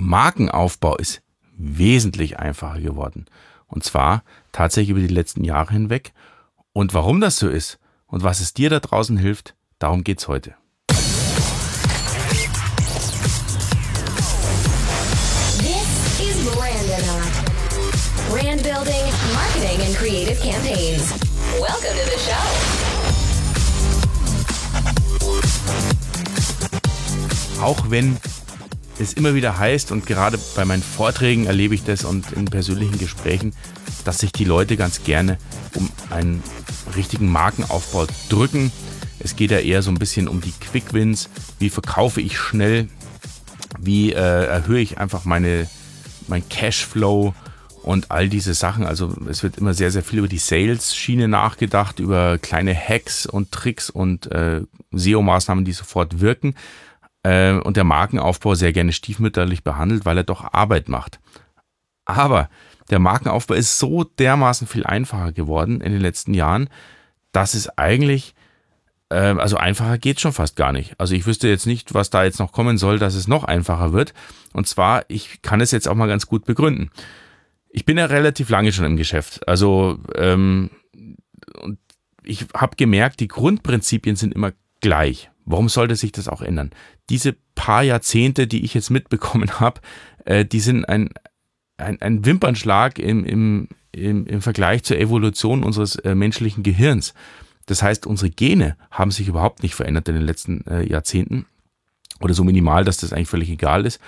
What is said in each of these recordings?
Markenaufbau ist wesentlich einfacher geworden. Und zwar tatsächlich über die letzten Jahre hinweg. Und warum das so ist und was es dir da draußen hilft, darum geht's heute. This is Brandonaught. Brand building, marketing, and creative campaigns. Welcome to the show. Auch wenn es immer wieder heißt, und gerade bei meinen Vorträgen erlebe ich das und in persönlichen Gesprächen, dass sich die Leute ganz gerne um einen richtigen Markenaufbau drücken. Es geht ja eher so ein bisschen um die Quick Wins. Wie verkaufe ich schnell? Wie äh, erhöhe ich einfach meine, mein Cashflow und all diese Sachen? Also es wird immer sehr, sehr viel über die Sales-Schiene nachgedacht, über kleine Hacks und Tricks und äh, SEO-Maßnahmen, die sofort wirken äh, und der Markenaufbau sehr gerne stiefmütterlich behandelt, weil er doch Arbeit macht. Aber der Markenaufbau ist so dermaßen viel einfacher geworden in den letzten Jahren, dass es eigentlich, äh, also einfacher geht schon fast gar nicht. Also ich wüsste jetzt nicht, was da jetzt noch kommen soll, dass es noch einfacher wird. Und zwar, ich kann es jetzt auch mal ganz gut begründen. Ich bin ja relativ lange schon im Geschäft. Also ähm, und ich habe gemerkt, die Grundprinzipien sind immer gleich. Warum sollte sich das auch ändern? Diese paar Jahrzehnte, die ich jetzt mitbekommen habe, äh, die sind ein, ein, ein Wimpernschlag im, im, im, im Vergleich zur Evolution unseres äh, menschlichen Gehirns. Das heißt, unsere Gene haben sich überhaupt nicht verändert in den letzten äh, Jahrzehnten oder so minimal, dass das eigentlich völlig egal ist.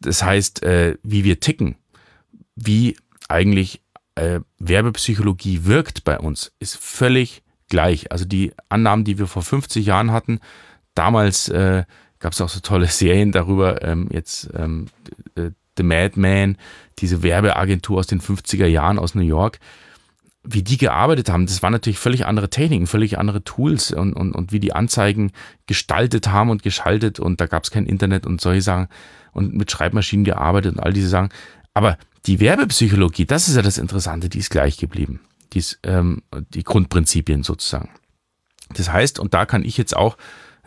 Das heißt, äh, wie wir ticken, wie eigentlich äh, Werbepsychologie wirkt bei uns, ist völlig gleich. Also die Annahmen, die wir vor 50 Jahren hatten, damals äh, gab es auch so tolle Serien darüber, ähm, jetzt ähm, äh, The Madman, diese Werbeagentur aus den 50er Jahren aus New York, wie die gearbeitet haben, das waren natürlich völlig andere Techniken, völlig andere Tools und, und, und wie die Anzeigen gestaltet haben und geschaltet und da gab es kein Internet und solche Sachen und mit Schreibmaschinen gearbeitet und all diese Sachen. Aber die Werbepsychologie, das ist ja das Interessante, die ist gleich geblieben. Die, ist, ähm, die Grundprinzipien sozusagen. Das heißt, und da kann ich jetzt auch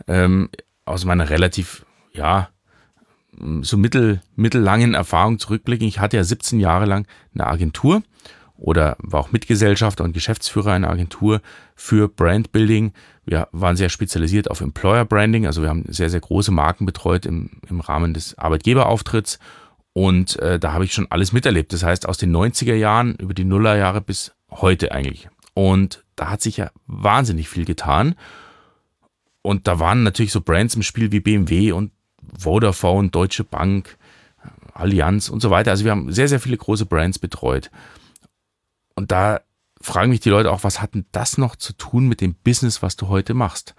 ähm, aus meiner relativ, ja, so mittel, mittellangen Erfahrung zurückblicken. Ich hatte ja 17 Jahre lang eine Agentur oder war auch Mitgesellschafter und Geschäftsführer einer Agentur für Brandbuilding. Wir waren sehr spezialisiert auf Employer Branding, also wir haben sehr, sehr große Marken betreut im, im Rahmen des Arbeitgeberauftritts und äh, da habe ich schon alles miterlebt. Das heißt, aus den 90er Jahren über die Nullerjahre bis heute eigentlich. Und da hat sich ja wahnsinnig viel getan. Und da waren natürlich so Brands im Spiel wie BMW und Vodafone, Deutsche Bank, Allianz und so weiter. Also wir haben sehr, sehr viele große Brands betreut. Und da fragen mich die Leute auch, was hat denn das noch zu tun mit dem Business, was du heute machst?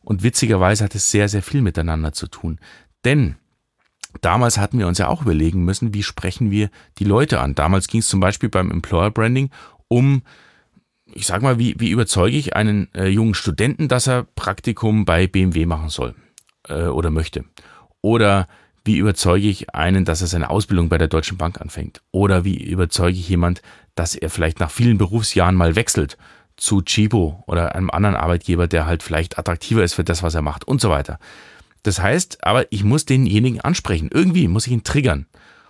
Und witzigerweise hat es sehr, sehr viel miteinander zu tun. Denn damals hatten wir uns ja auch überlegen müssen, wie sprechen wir die Leute an. Damals ging es zum Beispiel beim Employer Branding um ich sag mal, wie, wie überzeuge ich einen äh, jungen Studenten, dass er Praktikum bei BMW machen soll äh, oder möchte? Oder wie überzeuge ich einen, dass er seine Ausbildung bei der Deutschen Bank anfängt? Oder wie überzeuge ich jemand, dass er vielleicht nach vielen Berufsjahren mal wechselt zu Chibo oder einem anderen Arbeitgeber, der halt vielleicht attraktiver ist für das, was er macht und so weiter. Das heißt, aber ich muss denjenigen ansprechen. Irgendwie muss ich ihn triggern.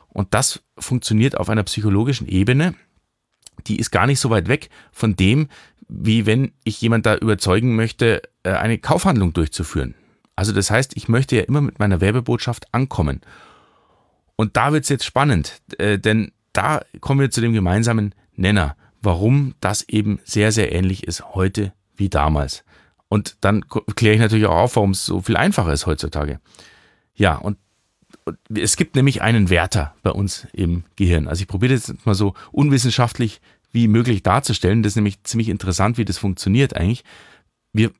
Und das funktioniert auf einer psychologischen Ebene, die ist gar nicht so weit weg von dem, wie wenn ich jemand da überzeugen möchte, äh, eine Kaufhandlung durchzuführen. Also das heißt, ich möchte ja immer mit meiner Werbebotschaft ankommen. Und da wird es jetzt spannend, äh, denn da kommen wir zu dem gemeinsamen Nenner, warum das eben sehr, sehr ähnlich ist heute wie damals. Und dann kläre ich natürlich auch auf, warum es so viel einfacher ist heutzutage. Ja, und es gibt nämlich einen Wärter bei uns im Gehirn. Also ich probiere das jetzt mal so unwissenschaftlich wie möglich darzustellen. Das ist nämlich ziemlich interessant, wie das funktioniert eigentlich. Wir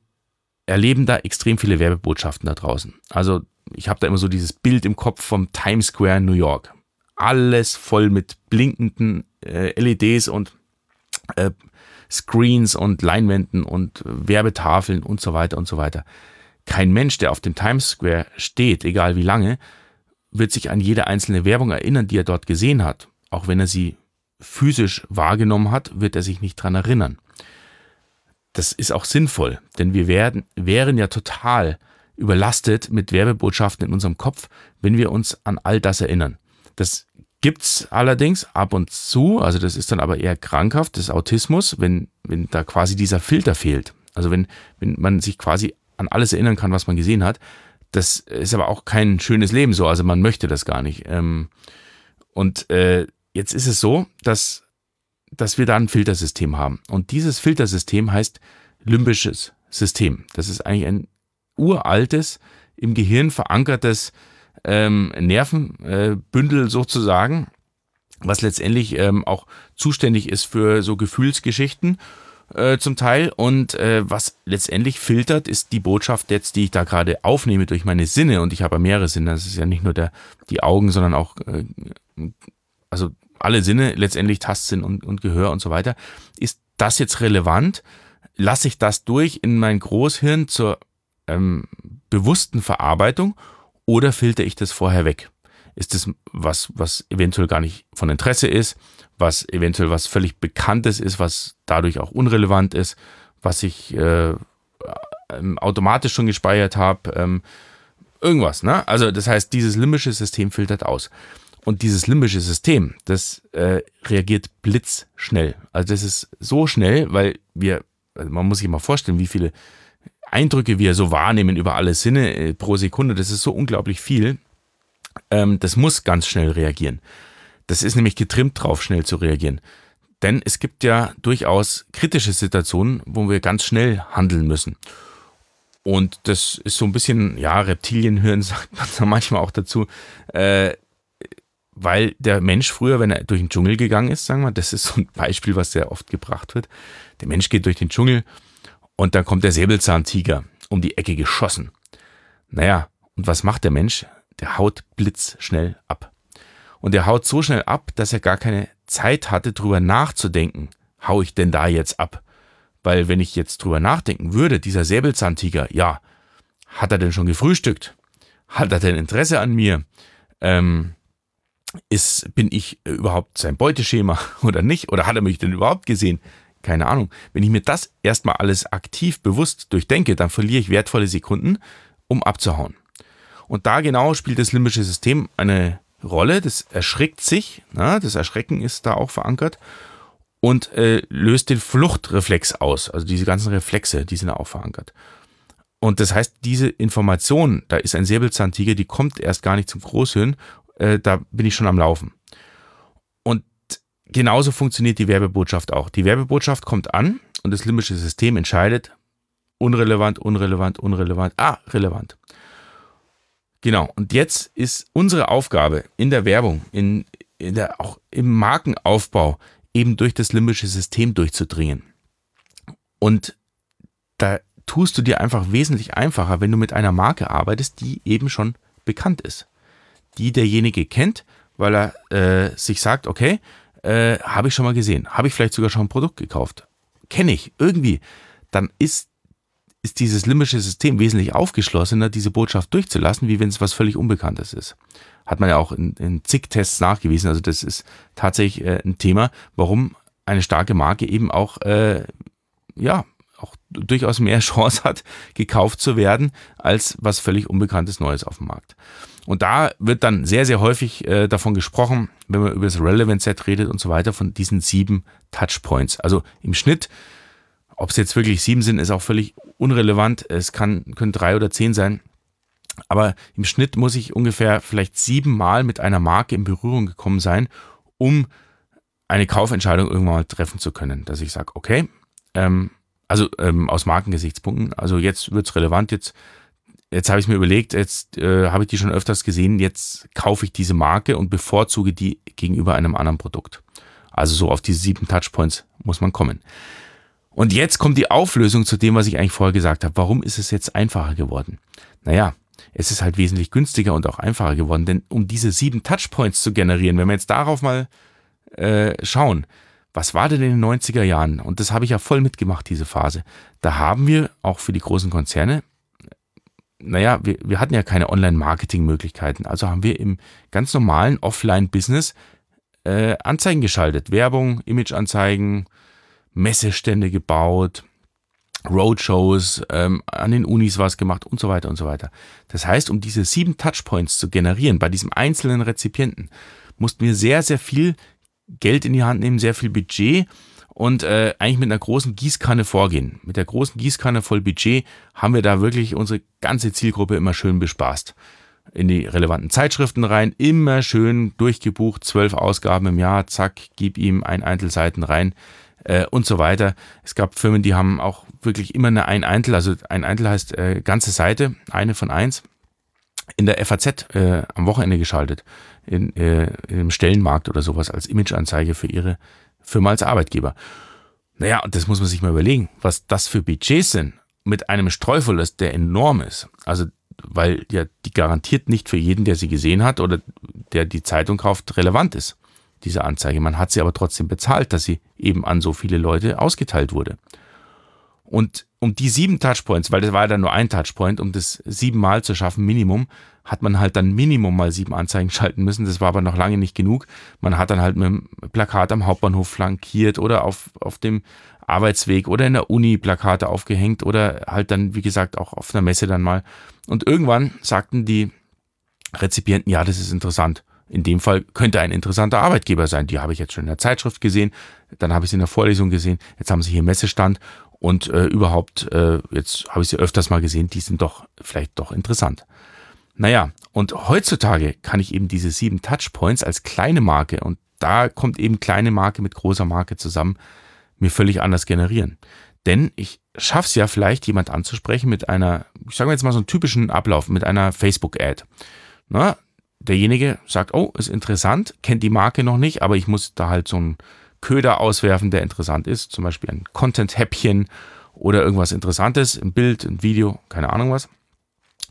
erleben da extrem viele Werbebotschaften da draußen. Also ich habe da immer so dieses Bild im Kopf vom Times Square in New York. Alles voll mit blinkenden äh, LEDs und äh, Screens und Leinwänden und Werbetafeln und so weiter und so weiter. Kein Mensch, der auf dem Times Square steht, egal wie lange, wird sich an jede einzelne Werbung erinnern, die er dort gesehen hat. Auch wenn er sie physisch wahrgenommen hat, wird er sich nicht dran erinnern. Das ist auch sinnvoll, denn wir werden, wären ja total überlastet mit Werbebotschaften in unserem Kopf, wenn wir uns an all das erinnern. Das gibt's allerdings ab und zu, also das ist dann aber eher krankhaft, das Autismus, wenn, wenn da quasi dieser Filter fehlt. Also wenn, wenn man sich quasi an alles erinnern kann, was man gesehen hat. Das ist aber auch kein schönes Leben so, also man möchte das gar nicht. Ähm, und äh, jetzt ist es so, dass, dass wir da ein Filtersystem haben. Und dieses Filtersystem heißt limbisches System. Das ist eigentlich ein uraltes, im Gehirn verankertes ähm, Nervenbündel sozusagen, was letztendlich ähm, auch zuständig ist für so Gefühlsgeschichten äh, zum Teil. Und äh, was letztendlich filtert, ist die Botschaft jetzt, die ich da gerade aufnehme durch meine Sinne. Und ich habe mehrere Sinne. Das ist ja nicht nur der, die Augen, sondern auch, äh, also alle Sinne, letztendlich Tastsinn und, und Gehör und so weiter. Ist das jetzt relevant? Lasse ich das durch in mein Großhirn zur ähm, bewussten Verarbeitung oder filter ich das vorher weg? Ist das was, was eventuell gar nicht von Interesse ist, was eventuell was völlig Bekanntes ist, was dadurch auch unrelevant ist, was ich äh, ähm, automatisch schon gespeichert habe, ähm, irgendwas. Ne? Also das heißt, dieses limbische System filtert aus. Und dieses limbische System, das äh, reagiert blitzschnell. Also das ist so schnell, weil wir, also man muss sich mal vorstellen, wie viele Eindrücke wir so wahrnehmen über alle Sinne äh, pro Sekunde. Das ist so unglaublich viel. Ähm, das muss ganz schnell reagieren. Das ist nämlich getrimmt drauf, schnell zu reagieren. Denn es gibt ja durchaus kritische Situationen, wo wir ganz schnell handeln müssen. Und das ist so ein bisschen, ja, Reptilienhirn sagt man da manchmal auch dazu, äh, weil der Mensch früher, wenn er durch den Dschungel gegangen ist, sagen wir, das ist so ein Beispiel, was sehr oft gebracht wird. Der Mensch geht durch den Dschungel und dann kommt der Säbelzahntiger um die Ecke geschossen. Naja, und was macht der Mensch? Der haut blitzschnell ab. Und er haut so schnell ab, dass er gar keine Zeit hatte, drüber nachzudenken. Hau ich denn da jetzt ab? Weil wenn ich jetzt drüber nachdenken würde, dieser Säbelzahntiger, ja, hat er denn schon gefrühstückt? Hat er denn Interesse an mir? Ähm, ist, bin ich überhaupt sein Beuteschema oder nicht? Oder hat er mich denn überhaupt gesehen? Keine Ahnung. Wenn ich mir das erstmal alles aktiv bewusst durchdenke, dann verliere ich wertvolle Sekunden, um abzuhauen. Und da genau spielt das limbische System eine Rolle, das erschrickt sich, na, das Erschrecken ist da auch verankert und äh, löst den Fluchtreflex aus. Also diese ganzen Reflexe, die sind auch verankert. Und das heißt, diese Information, da ist ein Säbelzahntiger, die kommt erst gar nicht zum Großhirn, äh, da bin ich schon am Laufen. Und genauso funktioniert die Werbebotschaft auch. Die Werbebotschaft kommt an und das limbische System entscheidet, unrelevant, unrelevant, unrelevant, ah, relevant. Genau. Und jetzt ist unsere Aufgabe in der Werbung, in, in der, auch im Markenaufbau, eben durch das limbische System durchzudringen. Und da tust du dir einfach wesentlich einfacher, wenn du mit einer Marke arbeitest, die eben schon bekannt ist. Die derjenige kennt, weil er äh, sich sagt, okay, äh, habe ich schon mal gesehen, habe ich vielleicht sogar schon ein Produkt gekauft, kenne ich irgendwie, dann ist ist dieses limbische System wesentlich aufgeschlossener, diese Botschaft durchzulassen, wie wenn es was völlig Unbekanntes ist. Hat man ja auch in, in zig Tests nachgewiesen. Also das ist tatsächlich äh, ein Thema, warum eine starke Marke eben auch, äh, ja, auch durchaus mehr Chance hat, gekauft zu werden, als was völlig Unbekanntes Neues auf dem Markt. Und da wird dann sehr, sehr häufig äh, davon gesprochen, wenn man über das Relevant Set redet und so weiter, von diesen sieben Touchpoints. Also im Schnitt ob es jetzt wirklich sieben sind, ist auch völlig unrelevant. Es kann, können drei oder zehn sein. Aber im Schnitt muss ich ungefähr vielleicht sieben Mal mit einer Marke in Berührung gekommen sein, um eine Kaufentscheidung irgendwann mal treffen zu können. Dass ich sage, okay, ähm, also ähm, aus Markengesichtspunkten, also jetzt wird es relevant, jetzt, jetzt habe ich mir überlegt, jetzt äh, habe ich die schon öfters gesehen, jetzt kaufe ich diese Marke und bevorzuge die gegenüber einem anderen Produkt. Also so auf diese sieben Touchpoints muss man kommen. Und jetzt kommt die Auflösung zu dem, was ich eigentlich vorher gesagt habe. Warum ist es jetzt einfacher geworden? Naja, es ist halt wesentlich günstiger und auch einfacher geworden, denn um diese sieben Touchpoints zu generieren, wenn wir jetzt darauf mal äh, schauen, was war denn in den 90er Jahren? Und das habe ich ja voll mitgemacht, diese Phase. Da haben wir auch für die großen Konzerne, naja, wir, wir hatten ja keine Online-Marketing-Möglichkeiten. Also haben wir im ganz normalen Offline-Business äh, Anzeigen geschaltet. Werbung, Image-Anzeigen, Messestände gebaut, Roadshows, ähm, an den Unis was gemacht und so weiter und so weiter. Das heißt, um diese sieben Touchpoints zu generieren bei diesem einzelnen Rezipienten, mussten wir sehr, sehr viel Geld in die Hand nehmen, sehr viel Budget und äh, eigentlich mit einer großen Gießkanne vorgehen. Mit der großen Gießkanne voll Budget haben wir da wirklich unsere ganze Zielgruppe immer schön bespaßt. In die relevanten Zeitschriften rein, immer schön durchgebucht, zwölf Ausgaben im Jahr, zack, gib ihm ein Einzelseiten rein äh, und so weiter. Es gab Firmen, die haben auch wirklich immer eine ein Eintel, also ein Eintel heißt äh, ganze Seite, eine von eins, in der FAZ äh, am Wochenende geschaltet, in, äh, im Stellenmarkt oder sowas als Imageanzeige für ihre Firma als Arbeitgeber. Naja, und das muss man sich mal überlegen, was das für Budgets sind mit einem Streuverlust, der enorm ist. Also, weil ja die garantiert nicht für jeden, der sie gesehen hat oder der die Zeitung kauft, relevant ist, diese Anzeige. Man hat sie aber trotzdem bezahlt, dass sie eben an so viele Leute ausgeteilt wurde. Und um die sieben Touchpoints, weil das war ja dann nur ein Touchpoint, um das siebenmal zu schaffen, Minimum, hat man halt dann Minimum mal sieben Anzeigen schalten müssen. Das war aber noch lange nicht genug. Man hat dann halt mit dem Plakat am Hauptbahnhof flankiert oder auf, auf dem Arbeitsweg oder in der Uni Plakate aufgehängt oder halt dann, wie gesagt, auch auf einer Messe dann mal. Und irgendwann sagten die Rezipienten, ja, das ist interessant. In dem Fall könnte ein interessanter Arbeitgeber sein. Die habe ich jetzt schon in der Zeitschrift gesehen, dann habe ich sie in der Vorlesung gesehen, jetzt haben sie hier Messestand und äh, überhaupt, äh, jetzt habe ich sie öfters mal gesehen, die sind doch vielleicht doch interessant. Naja, und heutzutage kann ich eben diese sieben Touchpoints als kleine Marke und da kommt eben kleine Marke mit großer Marke zusammen, mir völlig anders generieren. Denn ich schaffe es ja vielleicht, jemand anzusprechen mit einer, ich sage jetzt mal so einen typischen Ablauf, mit einer Facebook-Ad. Na, derjenige sagt, oh, ist interessant, kennt die Marke noch nicht, aber ich muss da halt so einen Köder auswerfen, der interessant ist, zum Beispiel ein Content-Häppchen oder irgendwas Interessantes, ein Bild, ein Video, keine Ahnung was.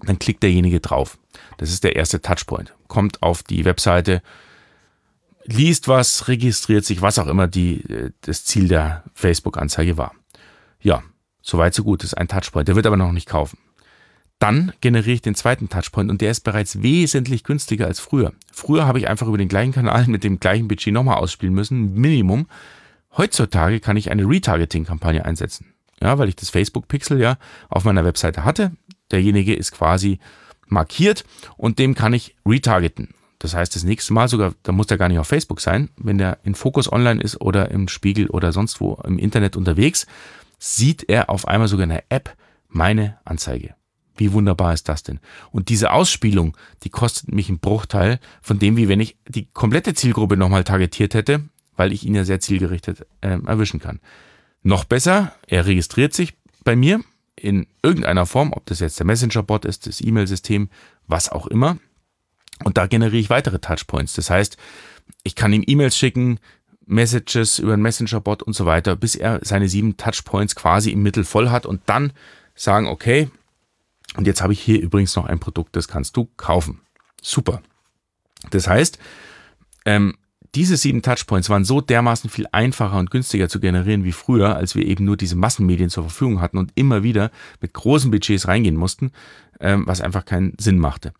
Dann klickt derjenige drauf. Das ist der erste Touchpoint. Kommt auf die Webseite, liest was, registriert sich, was auch immer die, äh, das Ziel der Facebook-Anzeige war. Ja, soweit so gut, das ist ein Touchpoint. Der wird aber noch nicht kaufen. Dann generiere ich den zweiten Touchpoint und der ist bereits wesentlich günstiger als früher. Früher habe ich einfach über den gleichen Kanal mit dem gleichen Budget nochmal ausspielen müssen, Minimum. Heutzutage kann ich eine Retargeting-Kampagne einsetzen. Ja, weil ich das Facebook-Pixel ja auf meiner Webseite hatte. Derjenige ist quasi markiert und dem kann ich retargeten. Das heißt, das nächste Mal sogar, da muss der gar nicht auf Facebook sein, wenn der in Fokus online ist oder im Spiegel oder sonst wo im Internet unterwegs, sieht er auf einmal sogar in der App meine Anzeige. Wie wunderbar ist das denn? Und diese Ausspielung, die kostet mich einen Bruchteil von dem, wie wenn ich die komplette Zielgruppe nochmal targetiert hätte, weil ich ihn ja sehr zielgerichtet äh, erwischen kann. Noch besser, er registriert sich bei mir in irgendeiner Form, ob das jetzt der Messenger-Bot ist, das E-Mail-System, was auch immer. Und da generiere ich weitere Touchpoints. Das heißt, ich kann ihm E-Mails schicken, Messages über einen Messenger-Bot und so weiter, bis er seine sieben Touchpoints quasi im Mittel voll hat und dann sagen, okay, und jetzt habe ich hier übrigens noch ein Produkt, das kannst du kaufen. Super. Das heißt, ähm, diese sieben Touchpoints waren so dermaßen viel einfacher und günstiger zu generieren wie früher, als wir eben nur diese Massenmedien zur Verfügung hatten und immer wieder mit großen Budgets reingehen mussten, ähm, was einfach keinen Sinn machte.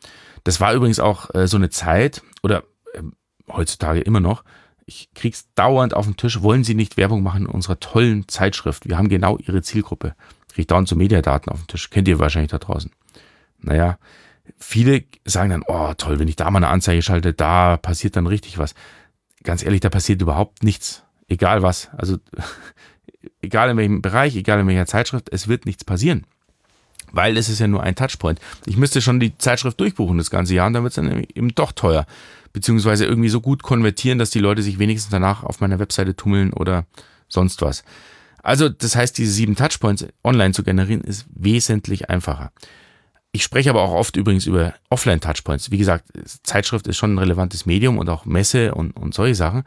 Das war übrigens auch äh, so eine Zeit oder äh, heutzutage immer noch. Ich krieg's dauernd auf den Tisch. Wollen Sie nicht Werbung machen in unserer tollen Zeitschrift? Wir haben genau Ihre Zielgruppe kriege dauernd so Mediadaten auf den Tisch. Kennt ihr wahrscheinlich da draußen. Naja, viele sagen dann, oh toll, wenn ich da mal eine Anzeige schalte, da passiert dann richtig was. Ganz ehrlich, da passiert überhaupt nichts. Egal was. Also, egal in welchem Bereich, egal in welcher Zeitschrift, es wird nichts passieren. Weil es ist ja nur ein Touchpoint. Ich müsste schon die Zeitschrift durchbuchen das ganze Jahr und dann wird es dann eben doch teuer. Beziehungsweise irgendwie so gut konvertieren, dass die Leute sich wenigstens danach auf meiner Webseite tummeln oder sonst was. Also, das heißt, diese sieben Touchpoints online zu generieren, ist wesentlich einfacher. Ich spreche aber auch oft übrigens über Offline-Touchpoints. Wie gesagt, Zeitschrift ist schon ein relevantes Medium und auch Messe und, und solche Sachen.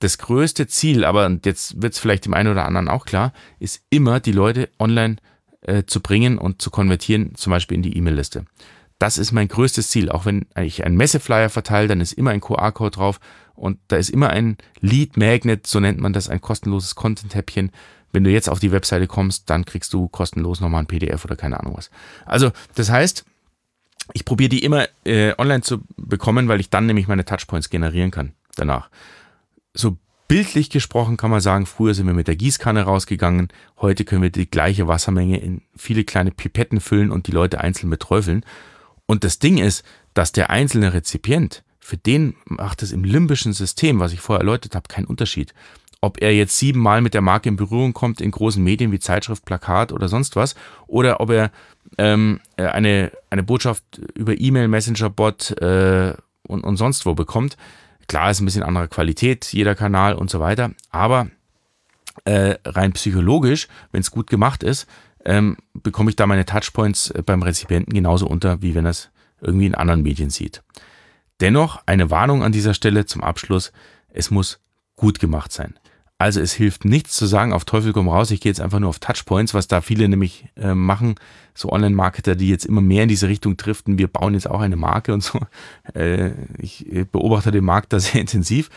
Das größte Ziel, aber jetzt wird es vielleicht dem einen oder anderen auch klar, ist immer, die Leute online äh, zu bringen und zu konvertieren, zum Beispiel in die E-Mail-Liste. Das ist mein größtes Ziel. Auch wenn ich einen Messeflyer verteile, dann ist immer ein QR-Code drauf und da ist immer ein Lead Magnet, so nennt man das, ein kostenloses Content-Häppchen, wenn du jetzt auf die Webseite kommst, dann kriegst du kostenlos nochmal ein PDF oder keine Ahnung was. Also, das heißt, ich probiere die immer äh, online zu bekommen, weil ich dann nämlich meine Touchpoints generieren kann danach. So bildlich gesprochen kann man sagen, früher sind wir mit der Gießkanne rausgegangen, heute können wir die gleiche Wassermenge in viele kleine Pipetten füllen und die Leute einzeln beträufeln. Und das Ding ist, dass der einzelne Rezipient für den macht es im limbischen System, was ich vorher erläutert habe, keinen Unterschied. Ob er jetzt siebenmal mit der Marke in Berührung kommt in großen Medien wie Zeitschrift, Plakat oder sonst was, oder ob er ähm, eine, eine Botschaft über E-Mail, Messenger-Bot äh, und, und sonst wo bekommt. Klar ist ein bisschen anderer Qualität, jeder Kanal und so weiter, aber äh, rein psychologisch, wenn es gut gemacht ist, ähm, bekomme ich da meine Touchpoints äh, beim Rezipienten genauso unter, wie wenn er es irgendwie in anderen Medien sieht. Dennoch eine Warnung an dieser Stelle zum Abschluss, es muss gut gemacht sein. Also es hilft nichts zu sagen, auf Teufel komm raus, ich gehe jetzt einfach nur auf Touchpoints, was da viele nämlich äh, machen, so Online-Marketer, die jetzt immer mehr in diese Richtung driften, wir bauen jetzt auch eine Marke und so. Äh, ich beobachte den Markt da sehr intensiv.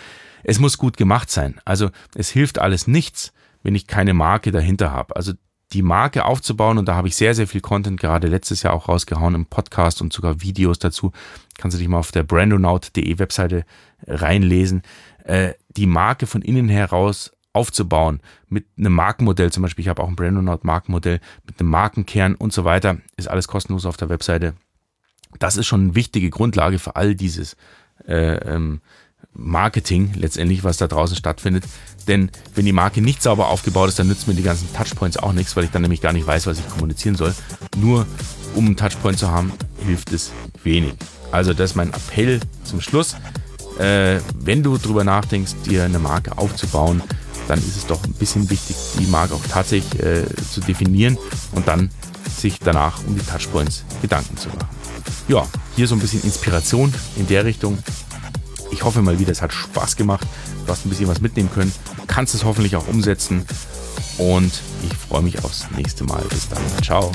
Es muss gut gemacht sein. Also es hilft alles nichts, wenn ich keine Marke dahinter habe. Also die Marke aufzubauen und da habe ich sehr, sehr viel Content gerade letztes Jahr auch rausgehauen im Podcast und sogar Videos dazu. Kannst du dich mal auf der brandonaut.de Webseite reinlesen. Äh, die Marke von innen heraus aufzubauen mit einem Markenmodell, zum Beispiel, ich habe auch ein Brandonaut Markenmodell mit einem Markenkern und so weiter, ist alles kostenlos auf der Webseite. Das ist schon eine wichtige Grundlage für all dieses äh, ähm, Marketing letztendlich, was da draußen stattfindet. Denn wenn die Marke nicht sauber aufgebaut ist, dann nützen mir die ganzen Touchpoints auch nichts, weil ich dann nämlich gar nicht weiß, was ich kommunizieren soll. Nur um einen Touchpoint zu haben, hilft es wenig. Also das ist mein Appell zum Schluss. Äh, wenn du drüber nachdenkst, dir eine Marke aufzubauen, dann ist es doch ein bisschen wichtig, die Marke auch tatsächlich äh, zu definieren und dann sich danach um die Touchpoints Gedanken zu machen. Ja, hier so ein bisschen Inspiration in der Richtung. Ich hoffe mal wieder, es hat Spaß gemacht. Du hast ein bisschen was mitnehmen können. Kannst es hoffentlich auch umsetzen. Und ich freue mich aufs nächste Mal. Bis dann. Ciao.